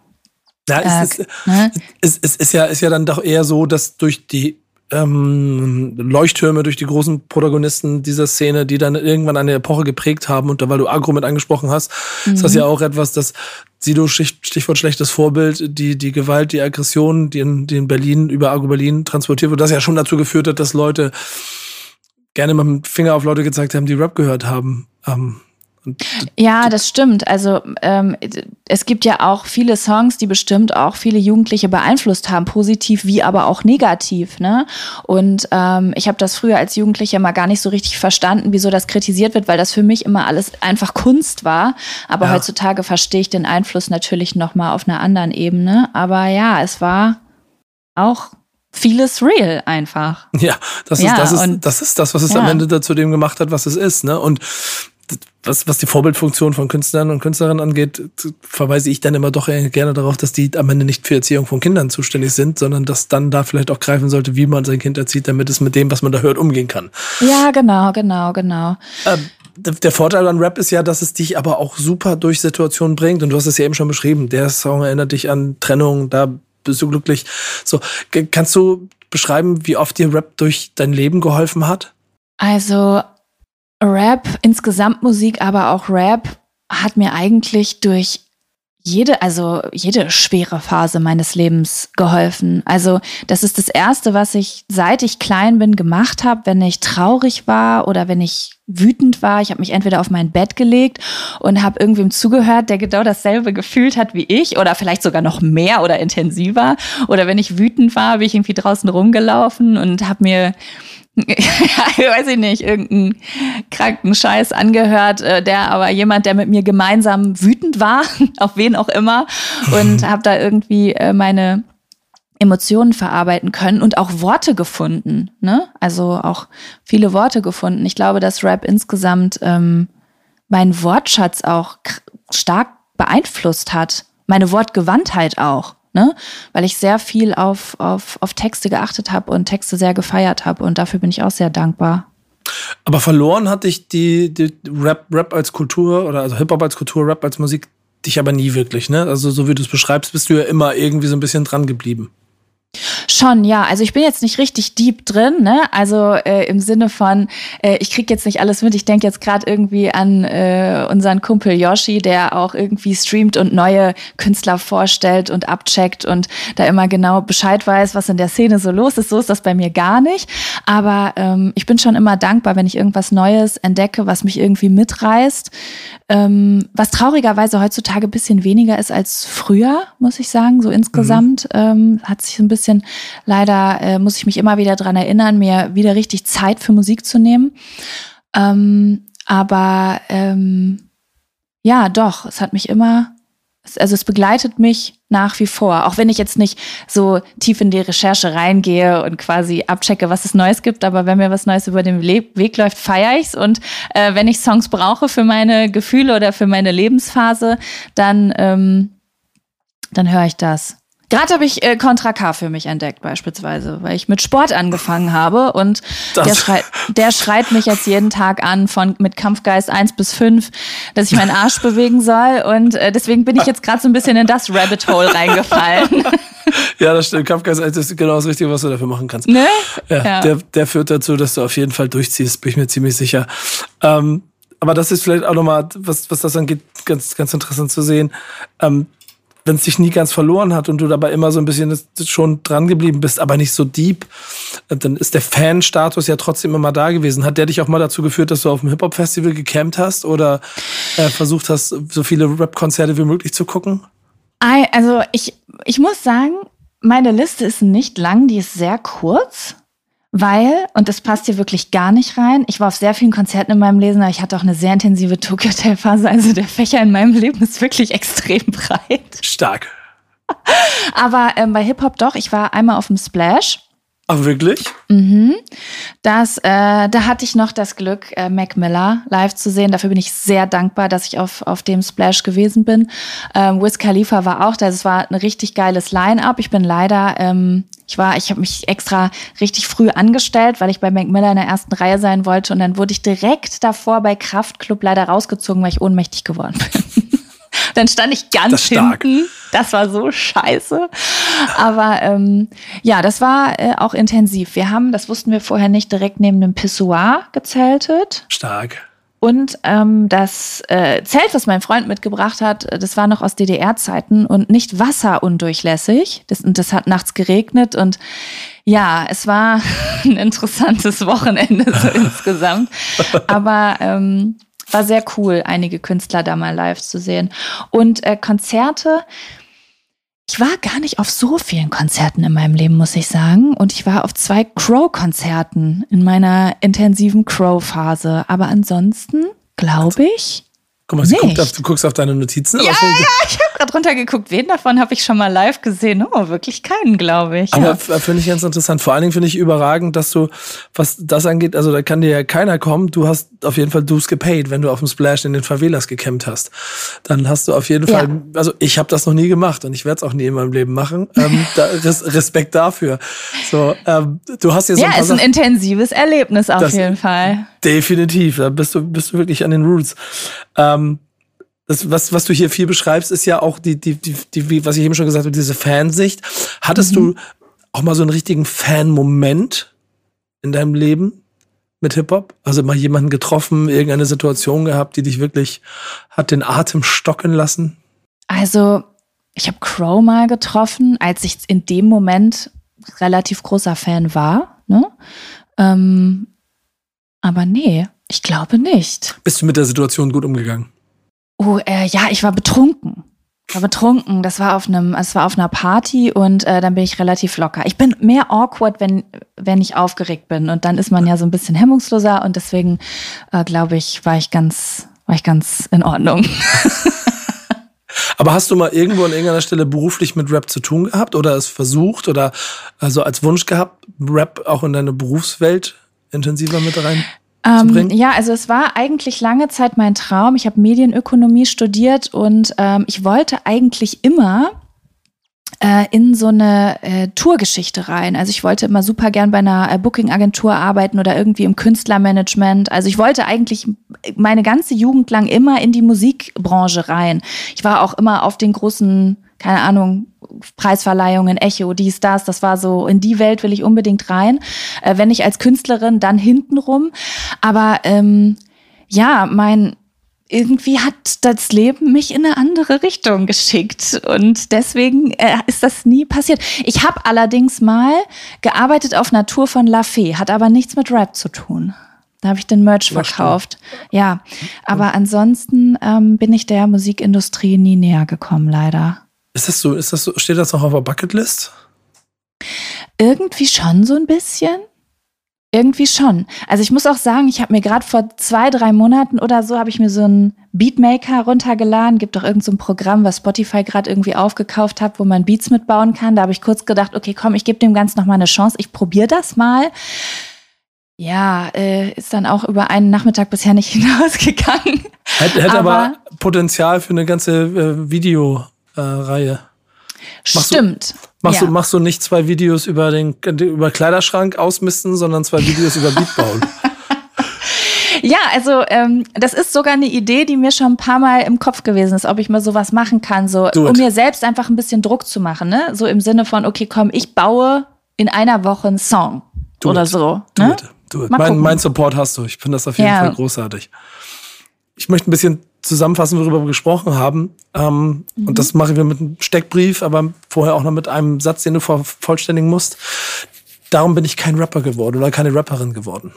Ja, äh, es, ist, ne? es, es ist ja, ist ja dann doch eher so, dass durch die ähm, Leuchttürme, durch die großen Protagonisten dieser Szene, die dann irgendwann eine Epoche geprägt haben, und da, weil du Agro mit angesprochen hast, mhm. ist das mhm. ja auch etwas, das Sido, Stichwort schlechtes Vorbild, die, die Gewalt, die Aggression, die in, die in Berlin über Agro Berlin transportiert wird, das ja schon dazu geführt hat, dass Leute gerne mit dem Finger auf Leute gezeigt haben, die Rap gehört haben. Ähm, ja, das stimmt. Also ähm, es gibt ja auch viele Songs, die bestimmt auch viele Jugendliche beeinflusst haben, positiv wie aber auch negativ. Ne? Und ähm, ich habe das früher als Jugendliche mal gar nicht so richtig verstanden, wieso das kritisiert wird, weil das für mich immer alles einfach Kunst war. Aber ja. heutzutage verstehe ich den Einfluss natürlich noch mal auf einer anderen Ebene. Aber ja, es war auch vieles real einfach. Ja, das ist, ja, das, ist das ist das, was es ja. am Ende dazu dem gemacht hat, was es ist. Ne? Und was, was die Vorbildfunktion von Künstlern und Künstlerinnen angeht, verweise ich dann immer doch gerne darauf, dass die am Ende nicht für Erziehung von Kindern zuständig sind, sondern dass dann da vielleicht auch greifen sollte, wie man sein Kind erzieht, damit es mit dem, was man da hört, umgehen kann. Ja, genau, genau, genau. Ähm, der Vorteil an Rap ist ja, dass es dich aber auch super durch Situationen bringt. Und du hast es ja eben schon beschrieben. Der Song erinnert dich an Trennung, da bist du glücklich. So, kannst du beschreiben, wie oft dir Rap durch dein Leben geholfen hat? Also Rap, insgesamt Musik, aber auch Rap hat mir eigentlich durch jede, also jede schwere Phase meines Lebens geholfen. Also das ist das Erste, was ich seit ich klein bin gemacht habe, wenn ich traurig war oder wenn ich wütend war. Ich habe mich entweder auf mein Bett gelegt und habe irgendwem zugehört, der genau dasselbe gefühlt hat wie ich oder vielleicht sogar noch mehr oder intensiver. Oder wenn ich wütend war, bin ich irgendwie draußen rumgelaufen und habe mir weiß ich nicht, irgendeinen kranken Scheiß angehört, äh, der aber jemand, der mit mir gemeinsam wütend war, auf wen auch immer, und habe da irgendwie äh, meine Emotionen verarbeiten können und auch Worte gefunden, ne? Also auch viele Worte gefunden. Ich glaube, dass Rap insgesamt ähm, meinen Wortschatz auch stark beeinflusst hat, meine Wortgewandtheit auch ne? Weil ich sehr viel auf, auf, auf Texte geachtet habe und Texte sehr gefeiert habe und dafür bin ich auch sehr dankbar. Aber verloren hatte ich die, die Rap, Rap als Kultur oder also Hip-Hop als Kultur, Rap als Musik dich aber nie wirklich, ne? Also so wie du es beschreibst, bist du ja immer irgendwie so ein bisschen dran geblieben. Schon, ja. Also ich bin jetzt nicht richtig deep drin, ne? Also äh, im Sinne von, äh, ich krieg jetzt nicht alles mit. Ich denke jetzt gerade irgendwie an äh, unseren Kumpel Yoshi, der auch irgendwie streamt und neue Künstler vorstellt und abcheckt und da immer genau Bescheid weiß, was in der Szene so los ist. So ist das bei mir gar nicht. Aber ähm, ich bin schon immer dankbar, wenn ich irgendwas Neues entdecke, was mich irgendwie mitreißt. Ähm, was traurigerweise heutzutage bisschen weniger ist als früher, muss ich sagen. So insgesamt mhm. ähm, hat sich ein bisschen, leider äh, muss ich mich immer wieder dran erinnern, mir wieder richtig Zeit für Musik zu nehmen. Ähm, aber ähm, ja, doch, es hat mich immer also es begleitet mich nach wie vor, auch wenn ich jetzt nicht so tief in die Recherche reingehe und quasi abchecke, was es Neues gibt, aber wenn mir was Neues über den Weg läuft, feiere ich's und äh, wenn ich Songs brauche für meine Gefühle oder für meine Lebensphase, dann ähm, dann höre ich das. Gerade habe ich äh, Contra K für mich entdeckt beispielsweise, weil ich mit Sport angefangen habe und der schreit, der schreit mich jetzt jeden Tag an von mit Kampfgeist 1 bis 5, dass ich meinen Arsch bewegen soll und äh, deswegen bin ich jetzt gerade so ein bisschen in das Rabbit Hole reingefallen. ja, das stimmt. Kampfgeist 1 ist genau das Richtige, was du dafür machen kannst. Ne? Ja, ja. Der, der führt dazu, dass du auf jeden Fall durchziehst, bin ich mir ziemlich sicher. Ähm, aber das ist vielleicht auch nochmal, was, was das angeht, ganz, ganz interessant zu sehen. Ähm, wenn es dich nie ganz verloren hat und du dabei immer so ein bisschen schon dran geblieben bist, aber nicht so deep, dann ist der Fan-Status ja trotzdem immer da gewesen. Hat der dich auch mal dazu geführt, dass du auf dem Hip-Hop-Festival gecampt hast oder äh, versucht hast, so viele Rap-Konzerte wie möglich zu gucken? Also ich, ich muss sagen, meine Liste ist nicht lang, die ist sehr kurz. Weil, und das passt hier wirklich gar nicht rein, ich war auf sehr vielen Konzerten in meinem Leben, aber ich hatte auch eine sehr intensive Tokyo Hotel Phase. Also der Fächer in meinem Leben ist wirklich extrem breit. Stark. aber ähm, bei Hip-Hop doch, ich war einmal auf dem Splash. Ach, wirklich? Mhm. Das, äh, da hatte ich noch das Glück, äh, Mac Miller live zu sehen. Dafür bin ich sehr dankbar, dass ich auf, auf dem Splash gewesen bin. Ähm, Wiz Khalifa war auch da. Es war ein richtig geiles Line-Up. Ich bin leider ähm, ich war, ich habe mich extra richtig früh angestellt, weil ich bei Mac Miller in der ersten Reihe sein wollte und dann wurde ich direkt davor bei Kraftclub leider rausgezogen, weil ich ohnmächtig geworden bin. dann stand ich ganz das hinten. Das war so scheiße. Aber ähm, ja, das war äh, auch intensiv. Wir haben, das wussten wir vorher nicht, direkt neben dem Pissoir gezeltet. Stark. Und ähm, das äh, Zelt, was mein Freund mitgebracht hat, äh, das war noch aus DDR-Zeiten und nicht wasserundurchlässig. Das, und das hat nachts geregnet und ja, es war ein interessantes Wochenende so insgesamt. Aber ähm, war sehr cool, einige Künstler da mal live zu sehen. Und äh, Konzerte, ich war gar nicht auf so vielen Konzerten in meinem Leben, muss ich sagen. Und ich war auf zwei Crow-Konzerten in meiner intensiven Crow-Phase. Aber ansonsten, glaube ich, Guck mal, guckt auf, du guckst auf deine Notizen. Ja, ja, ich habe gerade runtergeguckt. Wen davon habe ich schon mal live gesehen? Oh, wirklich keinen, glaube ich. Aber ja. finde ich ganz interessant. Vor allen Dingen finde ich überragend, dass du, was das angeht, also da kann dir ja keiner kommen. Du hast auf jeden Fall Dues gepaid, wenn du auf dem Splash in den Favelas gecampt hast. Dann hast du auf jeden ja. Fall, also ich habe das noch nie gemacht und ich werde es auch nie in meinem Leben machen. Ähm, da, Respekt dafür. So, ähm, du hast ja, so ein ist ein intensives Erlebnis auf jeden Fall. Definitiv. Da bist du, bist du wirklich an den Roots. Ähm, das, was, was du hier viel beschreibst, ist ja auch die, die, die, die was ich eben schon gesagt habe, diese Fansicht. Hattest mhm. du auch mal so einen richtigen Fan-Moment in deinem Leben mit Hip-Hop? Also mal jemanden getroffen, irgendeine Situation gehabt, die dich wirklich hat den Atem stocken lassen? Also, ich habe Crow mal getroffen, als ich in dem Moment relativ großer Fan war. Ne? Ähm, aber nee, ich glaube nicht. Bist du mit der Situation gut umgegangen? Oh, äh, ja, ich war betrunken. Ich war betrunken. Das war auf einem, es war auf einer Party und äh, dann bin ich relativ locker. Ich bin mehr awkward, wenn wenn ich aufgeregt bin und dann ist man ja so ein bisschen hemmungsloser und deswegen äh, glaube ich, war ich ganz, war ich ganz in Ordnung. Aber hast du mal irgendwo an irgendeiner Stelle beruflich mit Rap zu tun gehabt oder es versucht oder also als Wunsch gehabt, Rap auch in deine Berufswelt intensiver mit rein? Ähm, ja, also es war eigentlich lange Zeit mein Traum. Ich habe Medienökonomie studiert und ähm, ich wollte eigentlich immer äh, in so eine äh, Tourgeschichte rein. Also ich wollte immer super gern bei einer äh, Booking-Agentur arbeiten oder irgendwie im Künstlermanagement. Also ich wollte eigentlich meine ganze Jugend lang immer in die Musikbranche rein. Ich war auch immer auf den großen, keine Ahnung, Preisverleihungen, Echo, dies, das, das war so, in die Welt will ich unbedingt rein. Äh, wenn ich als Künstlerin, dann hintenrum. Aber ähm, ja, mein irgendwie hat das Leben mich in eine andere Richtung geschickt und deswegen äh, ist das nie passiert. Ich habe allerdings mal gearbeitet auf Natur von La Fee, hat aber nichts mit Rap zu tun. Da habe ich den Merch verkauft. Ja, aber ansonsten ähm, bin ich der Musikindustrie nie näher gekommen, leider. Ist das so, ist das so, steht das noch auf der Bucketlist? Irgendwie schon so ein bisschen. Irgendwie schon. Also ich muss auch sagen, ich habe mir gerade vor zwei, drei Monaten oder so, habe ich mir so einen Beatmaker runtergeladen. Gibt doch irgendein so Programm, was Spotify gerade irgendwie aufgekauft hat, wo man Beats mitbauen kann. Da habe ich kurz gedacht, okay, komm, ich gebe dem Ganzen noch mal eine Chance. Ich probiere das mal. Ja, äh, ist dann auch über einen Nachmittag bisher nicht hinausgegangen. Hätte, hätte aber, aber, Potenzial für eine ganze äh, Video äh, Reihe. Machst Stimmt. Du, machst, ja. du, machst du nicht zwei Videos über den über Kleiderschrank ausmisten, sondern zwei Videos über Beat bauen? Ja, also ähm, das ist sogar eine Idee, die mir schon ein paar Mal im Kopf gewesen ist, ob ich mal sowas machen kann, so Do um mir selbst einfach ein bisschen Druck zu machen, ne? So im Sinne von, okay, komm, ich baue in einer Woche einen Song Do oder it. so. Do Ne? it. Do it. Mein, mein Support hast du. Ich finde das auf jeden Ja. Fall großartig. Ich möchte ein bisschen zusammenfassen, worüber wir gesprochen haben. Ähm, Mhm. Und das machen wir mit einem Steckbrief, aber vorher auch noch mit einem Satz, den du vervollständigen musst. Darum bin ich kein Rapper geworden oder keine Rapperin geworden.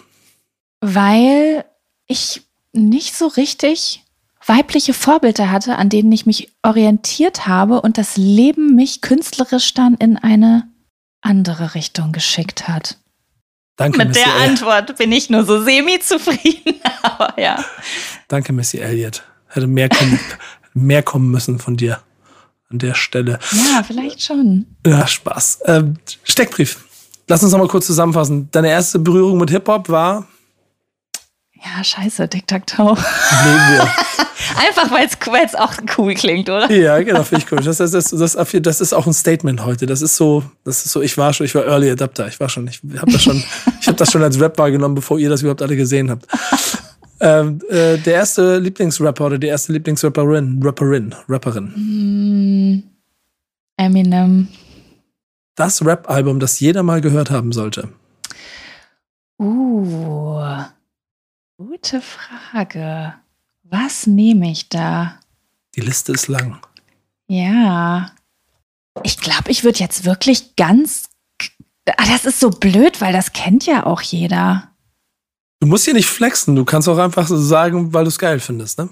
Weil ich nicht so richtig weibliche Vorbilder hatte, an denen ich mich orientiert habe und das Leben mich künstlerisch dann in eine andere Richtung geschickt hat. Danke, Mit Missy der El- Antwort bin ich nur so semi-zufrieden, aber ja. Danke, Missy Elliott. Hätte mehr kommen, mehr kommen müssen von dir an der Stelle. Ja, vielleicht schon. Ja, Spaß. Ähm, Steckbrief. Lass uns noch mal kurz zusammenfassen. Deine erste Berührung mit Hip-Hop war Ja, scheiße, Tic-Tac-Toe. Einfach, weil es auch cool klingt, oder? Ja, genau, finde ich cool. Das, das, das, das, das ist auch ein Statement heute. Das ist so, das ist so, ich war schon, ich war Early Adapter. Ich war schon, ich habe das schon, ich habe das schon als Rap wahrgenommen, bevor ihr das überhaupt alle gesehen habt. Ähm, äh, der erste Lieblingsrapper oder die erste Lieblingsrapperin, Rapperin, Rapperin. Mm, Eminem. Das Rap-Album, das jeder mal gehört haben sollte. Uh, gute Frage. Was nehme ich da? Die Liste ist lang. Ja. Ich glaube, ich würde jetzt wirklich ganz. Ah, das ist so blöd, weil das kennt ja auch jeder. Du musst hier nicht flexen, du kannst auch einfach so sagen, weil du es geil findest, ne?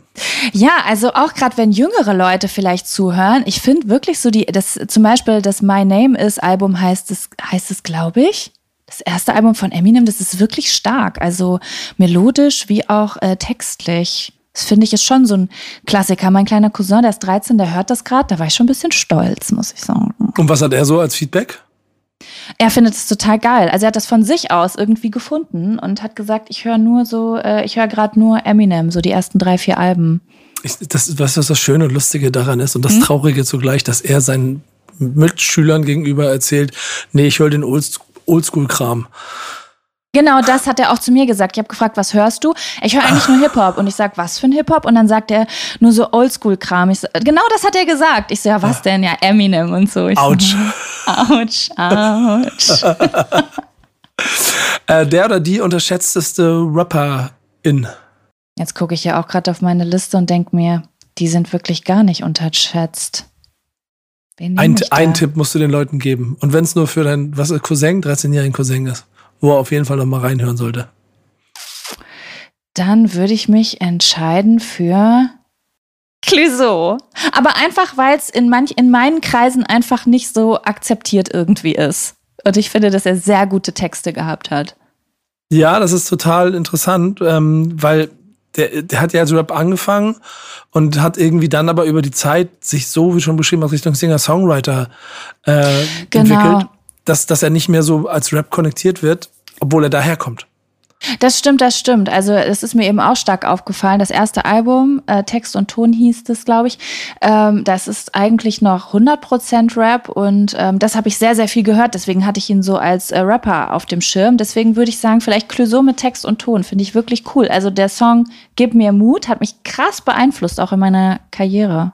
Ja, also auch gerade wenn jüngere Leute vielleicht zuhören, ich finde wirklich so die, das zum Beispiel das My Name Is Album heißt es, heißt es, glaube ich. Das erste Album von Eminem, das ist wirklich stark. Also melodisch wie auch äh, textlich. Das finde ich ist schon so ein Klassiker. Mein kleiner Cousin, der ist 13, der hört das gerade, da war ich schon ein bisschen stolz, muss ich sagen. Und was hat er so als Feedback? Er findet es total geil. Also er hat das von sich aus irgendwie gefunden und hat gesagt, ich höre nur so, äh, ich höre gerade nur Eminem, so die ersten drei, vier Alben. Ich, das, du, was das Schöne und Lustige daran ist und das Traurige zugleich, dass er seinen Mitschülern gegenüber erzählt, nee, ich höre den Olds- Oldschool-Kram. Genau, das hat er auch zu mir gesagt. Ich habe gefragt, was hörst du? Ich höre eigentlich nur Hip-Hop. Und ich sag, was für ein Hip-Hop? Und dann sagt er, nur so Oldschool-Kram. So, genau das hat er gesagt. Ich so, ja, was denn? Ja, Eminem und so. Ich Autsch. So, ouch, ouch. Äh, der oder die unterschätzteste Rapperin. Jetzt gucke ich ja auch gerade auf meine Liste und denk mir, die sind wirklich gar nicht unterschätzt. Ein, ich da? ein Tipp musst du den Leuten geben. Und wenn es nur für dein, was ist, Cousin, 13-jährigen Cousin ist, wo er auf jeden Fall noch mal reinhören sollte. Dann würde ich mich entscheiden für Clouseau. Aber einfach, weil es in, manch, in meinen Kreisen einfach nicht so akzeptiert irgendwie ist. Und ich finde, dass er sehr gute Texte gehabt hat. Ja, das ist total interessant, ähm, weil der, der hat ja als Rap angefangen und hat irgendwie dann aber über die Zeit sich so, wie schon beschrieben, aus Richtung Singer-Songwriter äh, Genau. entwickelt, dass, dass er nicht mehr so als Rap konnektiert wird, obwohl er daherkommt. Das stimmt, das stimmt. Also es ist mir eben auch stark aufgefallen. Das erste Album, äh, Text und Ton hieß das, glaube ich, ähm, das ist eigentlich noch 100% Rap und ähm, das habe ich sehr, sehr viel gehört. Deswegen hatte ich ihn so als äh, Rapper auf dem Schirm. Deswegen würde ich sagen, vielleicht Clouseau mit Text und Ton finde ich wirklich cool. Also der Song Gib mir Mut hat mich krass beeinflusst, auch in meiner Karriere.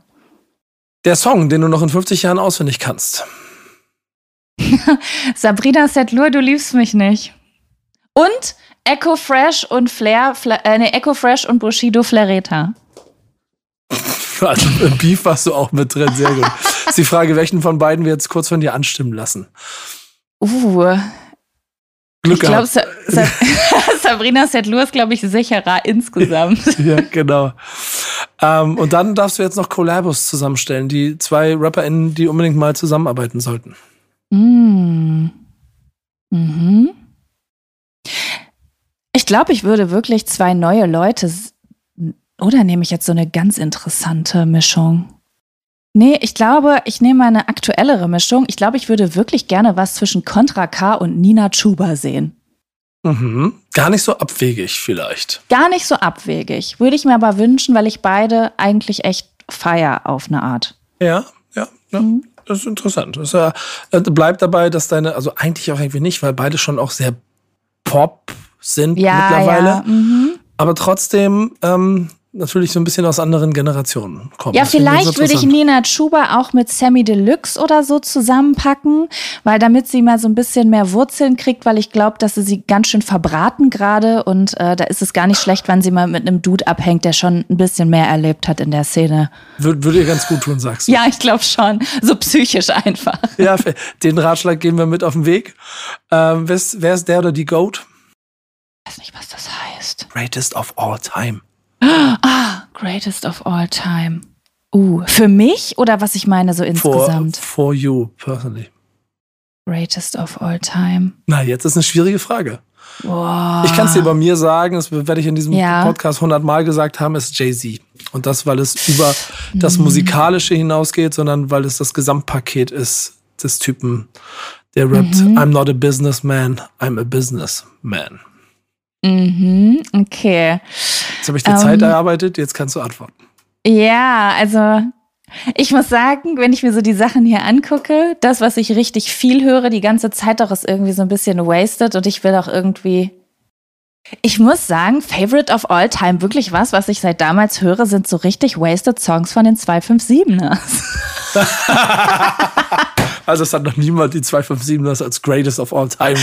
Der Song, den du noch in 50 Jahren auswendig kannst. Sabrina Setlur, du liebst mich nicht. Und Echo Fresh und Flair, Fla äh, nee, Echo Fresh und Bushido Flareta. Also im Beef warst du auch mit drin, sehr gut. ist die Frage, welchen von beiden wir jetzt kurz von dir anstimmen lassen. Uh, Glück ich glaube. Sa Sa Sabrina Setlur ist, glaube ich, sicherer insgesamt. Ja, genau. ähm, und dann darfst du jetzt noch Collabos zusammenstellen, die zwei RapperInnen, die unbedingt mal zusammenarbeiten sollten. Mm. mhm. Ich glaube, ich würde wirklich zwei neue Leute. Oder nehme ich jetzt so eine ganz interessante Mischung? Nee, ich glaube, ich nehme eine aktuellere Mischung. Ich glaube, ich würde wirklich gerne was zwischen Contra K und Nina Chuba sehen. Mhm. Gar nicht so abwegig vielleicht. Gar nicht so abwegig. Würde ich mir aber wünschen, weil ich beide eigentlich echt feier auf eine Art. Ja, ja, ja. Mhm. Das ist interessant. Das ist ja, äh, bleibt dabei, dass deine, also eigentlich auch irgendwie nicht, weil beide schon auch sehr Pop sind Ja, mittlerweile. ja. Mhm. Aber trotzdem ähm, natürlich so ein bisschen aus anderen Generationen kommen. Ja, es vielleicht würde ich. Nina Chuba auch mit Sammy Deluxe oder so zusammenpacken, weil damit sie mal so ein bisschen mehr Wurzeln kriegt, weil ich glaube, dass sie sie ganz schön verbraten gerade und äh, da ist es gar nicht schlecht, wenn sie mal mit einem Dude abhängt, der schon ein bisschen mehr erlebt hat in der Szene. Würde, würde ihr ganz gut tun, sagst du. Ja, ich glaube schon. So psychisch einfach. Ja, den Ratschlag geben wir mit auf den Weg. Ähm, wer ist der oder die Goat? Ich weiß nicht, was das heißt. Greatest of all time. Ah, greatest of all time. Uh, für mich oder was ich meine so For, insgesamt? for you, personally. Greatest of all time. Na, jetzt ist eine schwierige Frage. Boah. Ich kann es dir bei mir sagen, das werde ich in diesem Ja. Podcast hundertmal gesagt haben, ist Jay-Z. Und das, weil es über das Mhm. Musikalische hinausgeht, sondern weil es das Gesamtpaket ist des Typen, der rappt, Mhm. I'm not a businessman, I'm a businessman. Mhm, okay. Jetzt habe ich dir Ähm. Zeit erarbeitet, jetzt kannst du antworten. Ja, also ich muss sagen, wenn ich mir so die Sachen hier angucke, das, was ich richtig viel höre, die ganze Zeit doch ist irgendwie so ein bisschen wasted und ich will auch irgendwie. Ich muss sagen, Favorite of All Time, wirklich was, was ich seit damals höre, sind so richtig wasted Songs von den 257ers. Also es hat noch niemand die 257ers als Greatest of All Time Nein,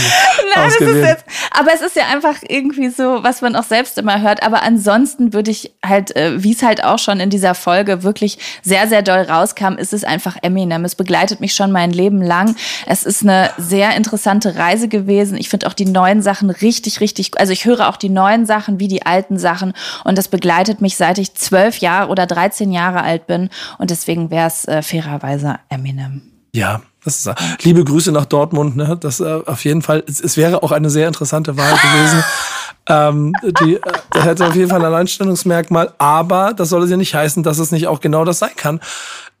das ist ausgewählt. jetzt, aber es ist ja einfach irgendwie so, was man auch selbst immer hört. Aber ansonsten würde ich halt, äh, wie es halt auch schon in dieser Folge wirklich sehr, sehr doll rauskam, ist es einfach Eminem. Es begleitet mich schon mein Leben lang. Es ist eine sehr interessante Reise gewesen. Ich finde auch die neuen Sachen richtig, richtig, also ich höre auch die neuen Sachen wie die alten Sachen. Und das begleitet mich, seit ich zwölf Jahre oder 13 Jahre alt bin. Und deswegen wäre es äh, fairerweise Eminem. Ja, das ist liebe Grüße nach Dortmund. Ne? Das äh, auf jeden Fall. Es, es wäre auch eine sehr interessante Wahl gewesen. ähm, die äh, hätte auf jeden Fall ein Alleinstellungsmerkmal, aber das soll es ja nicht heißen, dass es nicht auch genau das sein kann.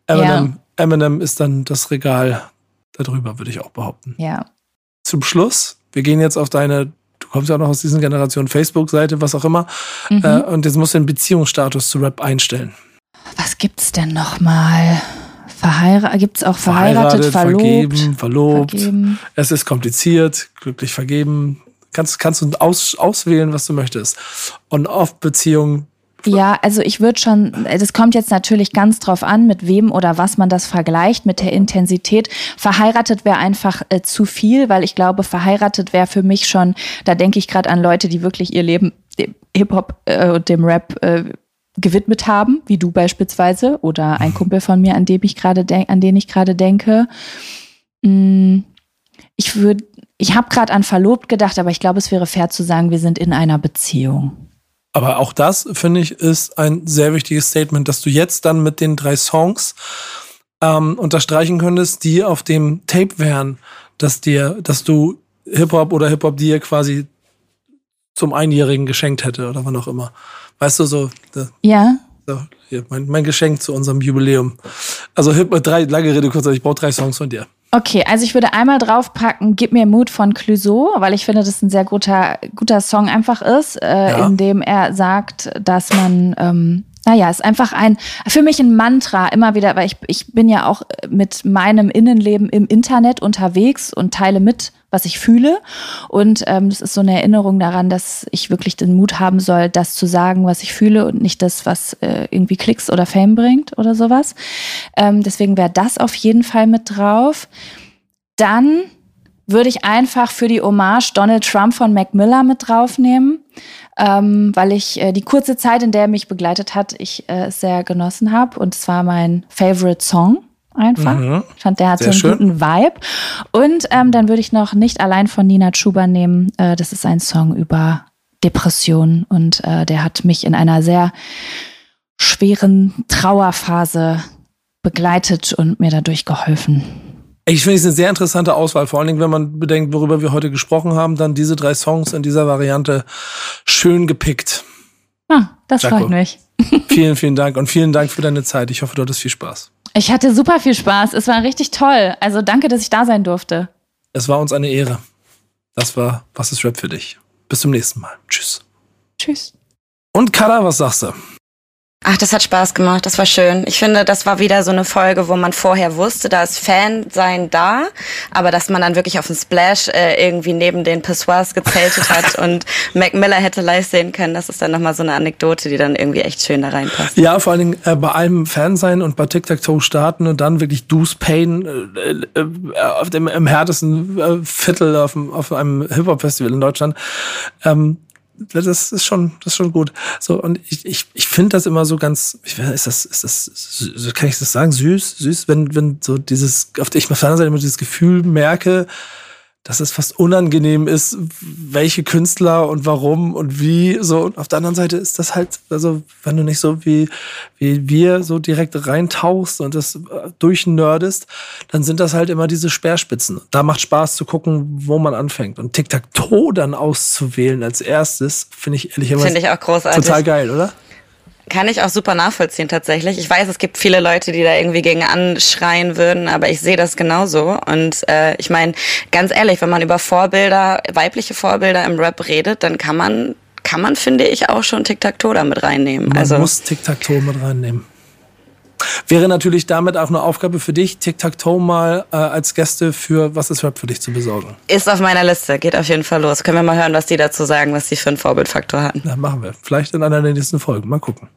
Eminem, Eminem ist dann das Regal darüber, würde ich auch behaupten. Ja. Zum Schluss, wir gehen jetzt auf deine, du kommst ja auch noch aus diesen Generationen, Facebook-Seite, was auch immer, Mhm. äh, und jetzt musst du den Beziehungsstatus zu Rap einstellen. Was gibt's denn noch mal? Verheiratet, gibt's auch verheiratet, verlobt, vergeben, verlobt. vergeben. Es ist kompliziert, glücklich vergeben. Kannst, kannst du aus, auswählen, was du möchtest. On-Off-Beziehung. Ja, also ich würde schon, das kommt jetzt natürlich ganz drauf an, mit wem oder was man das vergleicht, mit der Intensität. Verheiratet wäre einfach äh, zu viel, weil ich glaube, verheiratet wäre für mich schon, da denke ich gerade an Leute, die wirklich ihr Leben dem Hip-Hop äh, und dem Rap äh, gewidmet haben, wie du beispielsweise oder ein Kumpel von mir, an dem ich gerade an den ich gerade denke. Mm, Ich würde, ich habe gerade an verlobt gedacht, aber ich glaube, es wäre fair zu sagen, wir sind in einer Beziehung. Aber auch das, finde ich, ist ein sehr wichtiges Statement, dass du jetzt dann mit den drei Songs ähm, unterstreichen könntest, die auf dem Tape wären, dass dir, dass du Hip-Hop oder Hip-Hop dir quasi zum Einjährigen geschenkt hätte oder wann auch immer. Weißt du, so, Ja, so hier, mein, mein Geschenk zu unserem Jubiläum. Also Hip drei, lange Rede, kurz, ich brauche drei Songs von dir. Okay, also ich würde einmal draufpacken, Gib mir Mut von Clouseau, weil ich finde, das ein sehr guter, guter Song einfach ist, äh, Ja. in dem er sagt, dass man, ähm, naja, ist einfach ein, für mich ein Mantra immer wieder, weil ich, ich bin ja auch mit meinem Innenleben im Internet unterwegs und teile mit, was ich fühle. Und ähm, das ist so eine Erinnerung daran, dass ich wirklich den Mut haben soll, das zu sagen, was ich fühle und nicht das, was äh, irgendwie Klicks oder Fame bringt oder sowas. Ähm, deswegen wäre das auf jeden Fall mit drauf. Dann würde ich einfach für die Hommage Donald Trump von Mac Miller mit draufnehmen, ähm, weil ich äh, die kurze Zeit, in der er mich begleitet hat, ich äh, sehr genossen habe. Und es war mein Favorite Song einfach. Mhm. Ich fand, der hat Sehr so einen schön. guten Vibe. Und ähm, dann würde ich noch nicht allein von Nina Chuba nehmen. Äh, das ist ein Song über Depressionen und äh, der hat mich in einer sehr schweren Trauerphase begleitet und mir dadurch geholfen. Ich finde es eine sehr interessante Auswahl, vor allen Dingen, wenn man bedenkt, worüber wir heute gesprochen haben, dann diese drei Songs in dieser Variante schön gepickt. Ah, das Jaco. freut mich. Vielen, vielen Dank und vielen Dank für deine Zeit. Ich hoffe, du hattest viel Spaß. Ich hatte super viel Spaß. Es war richtig toll. Also danke, dass ich da sein durfte. Es war uns eine Ehre. Das war Was ist Rap für dich? Bis zum nächsten Mal. Tschüss. Tschüss. Und Kada, was sagst du? Ach, das hat Spaß gemacht, das war schön. Ich finde, das war wieder so eine Folge, wo man vorher wusste, da ist Fan sein da, aber dass man dann wirklich auf dem Splash äh, irgendwie neben den Pessoas gezeltet hat und Mac Miller hätte live sehen können, das ist dann nochmal so eine Anekdote, die dann irgendwie echt schön da reinpasst. Ja, vor allen Dingen äh, bei allem Fan sein und bei Tic-Tac-Toe starten und dann wirklich Deuce Pain äh, äh, auf dem, im härtesten äh, Viertel auf, auf einem Hip-Hop-Festival in Deutschland. Ähm, das ist schon, das ist schon gut. So, und ich, ich, ich finde das immer so ganz, ich, ist das, ist das, kann ich das sagen, süß, süß, wenn, wenn so dieses, auf ich auf der anderen Seite immer dieses Gefühl merke, dass es fast unangenehm ist, welche Künstler und warum und wie. So, und auf der anderen Seite ist das halt, also, wenn du nicht so wie, wie wir so direkt reintauchst und das äh, durchnördest, dann sind das halt immer diese Speerspitzen. Da macht Spaß zu gucken, wo man anfängt. Und Tic-Tac-Toe dann auszuwählen als erstes, finde ich ehrlicherweise Finde ich auch großartig. total geil, oder? Kann ich auch super nachvollziehen tatsächlich. Ich weiß, es gibt viele Leute, die da irgendwie gegen anschreien würden, aber ich sehe das genauso. Und äh, ich meine, ganz ehrlich, wenn man über Vorbilder, weibliche Vorbilder im Rap redet, dann kann man, kann man, finde ich, auch schon Tic-Tac-Toe da mit reinnehmen. Man also, muss Tic-Tac-Toe mit reinnehmen. Wäre natürlich damit auch eine Aufgabe für dich, Tic-Tac-Toe mal äh, als Gäste für Was ist Rap für dich zu besorgen. Ist auf meiner Liste, geht auf jeden Fall los. Können wir mal hören, was die dazu sagen, was die für einen Vorbildfaktor hatten. Ja, machen wir. Vielleicht in einer der nächsten Folgen. Mal gucken.